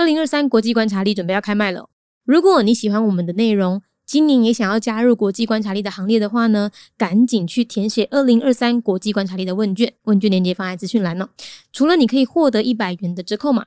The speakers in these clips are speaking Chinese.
二零二三国际观察力准备要开卖了。如果你喜欢我们的内容，今年也想要加入国际观察力的行列的话呢，赶紧去填写二零二三国际观察力的问卷，问卷链接放在资讯栏了。除了你可以获得一百元的折扣码，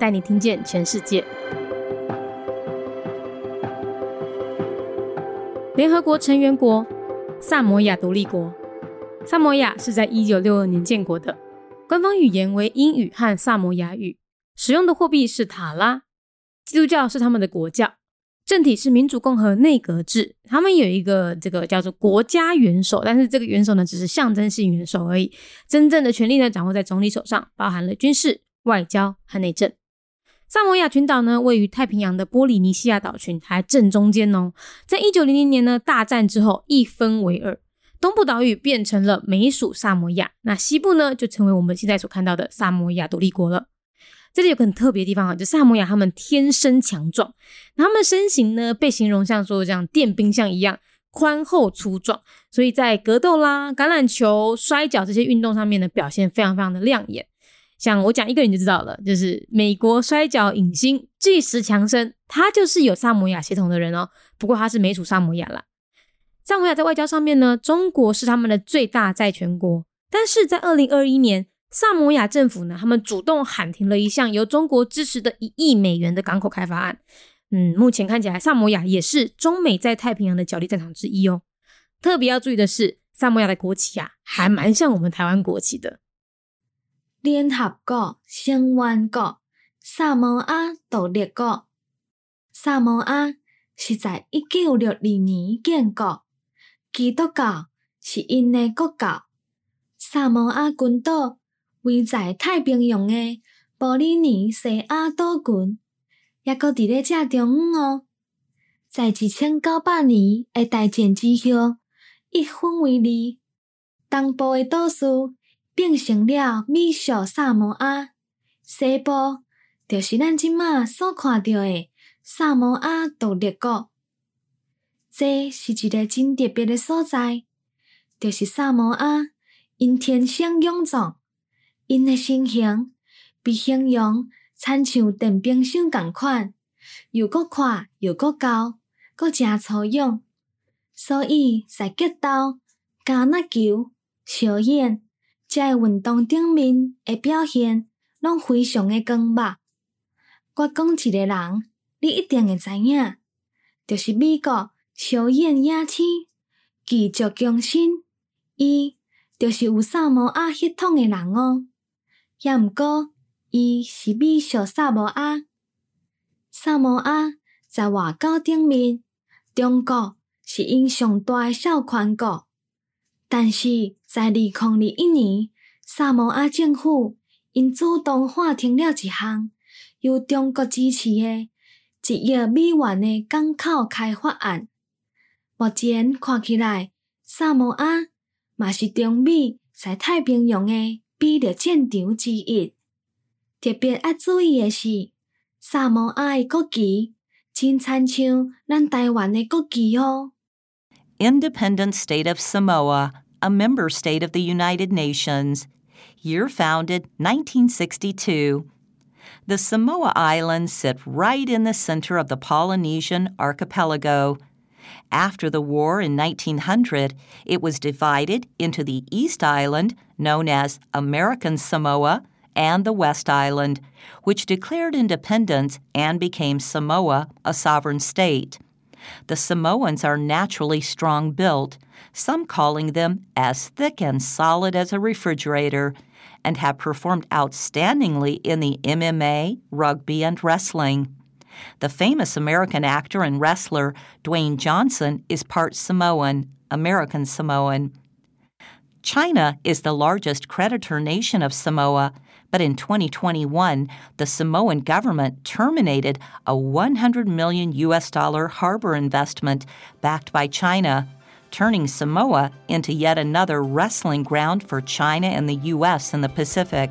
带你听见全世界。联合国成员国萨摩亚独立国，萨摩亚是在一九六二年建国的，官方语言为英语和萨摩亚语，使用的货币是塔拉，基督教是他们的国教，政体是民主共和内阁制，他们有一个这个叫做国家元首，但是这个元首呢只是象征性元首而已，真正的权力呢掌握在总理手上，包含了军事、外交和内政。萨摩亚群岛呢，位于太平洋的波利尼西亚岛群还正中间哦。在一九零零年呢，大战之后一分为二，东部岛屿变成了美属萨摩亚，那西部呢就成为我们现在所看到的萨摩亚独立国了。这里有个很特别的地方啊，就萨摩亚他们天生强壮，他们身形呢被形容像说这样电冰箱一样宽厚粗壮，所以在格斗啦、橄榄球、摔跤这些运动上面呢表现非常非常的亮眼。像我讲一个人就知道了，就是美国摔跤影星巨石强森，他就是有萨摩亚血统的人哦。不过他是美属萨摩亚啦。萨摩亚在外交上面呢，中国是他们的最大债权国。但是在二零二一年，萨摩亚政府呢，他们主动喊停了一项由中国支持的一亿美元的港口开发案。嗯，目前看起来萨摩亚也是中美在太平洋的角力战场之一哦。特别要注意的是，萨摩亚的国旗啊，还蛮像我们台湾国旗的。联合国成员国萨摩亚独立国，萨摩亚是在一九六二年建国，基督教是因的国教。萨摩亚群岛位在太平洋的波利尼西亚岛群，也搁伫咧正中央哦。在一千九百年的大战之后，一分为二，东部的岛屿。变成了美属萨摩亚，西部就是咱即马所看到的萨摩亚独立国。这是一个真特别的所在，就是萨摩亚因天生臃肿，因的身形比形容参像电冰箱共款，又搁宽又搁高，搁真粗勇，所以在格斗、橄榄球、小燕演。在运动顶面诶表现，拢非常的光目。我讲一个人，你一定会知影，就是美国小燕野青，技足强身，伊就是有萨摩亚血统诶人哦。也毋过，伊是美小萨摩亚。萨摩亚在外交顶面，中国是因上大诶小权国。但是在二零二一年，萨摩亚政府因主动喊停了一项由中国支持的一亿美元的港口开发案。目前看起来，萨摩亚嘛是中美在太平洋的比例战场之一。特别要注意的是，萨摩亚的国旗真亲像咱台湾的国旗哦。Independent State of Samoa, a member state of the United Nations. Year founded 1962. The Samoa Islands sit right in the center of the Polynesian archipelago. After the war in 1900, it was divided into the East Island, known as American Samoa, and the West Island, which declared independence and became Samoa a sovereign state. The Samoans are naturally strong built, some calling them as thick and solid as a refrigerator, and have performed outstandingly in the MMA, rugby, and wrestling. The famous American actor and wrestler Dwayne Johnson is part Samoan, American Samoan. China is the largest creditor nation of Samoa, But in 2021, the Samoan government terminated a 100 million US dollar harbor investment backed by China, turning Samoa into yet another wrestling ground for China and the US in the Pacific.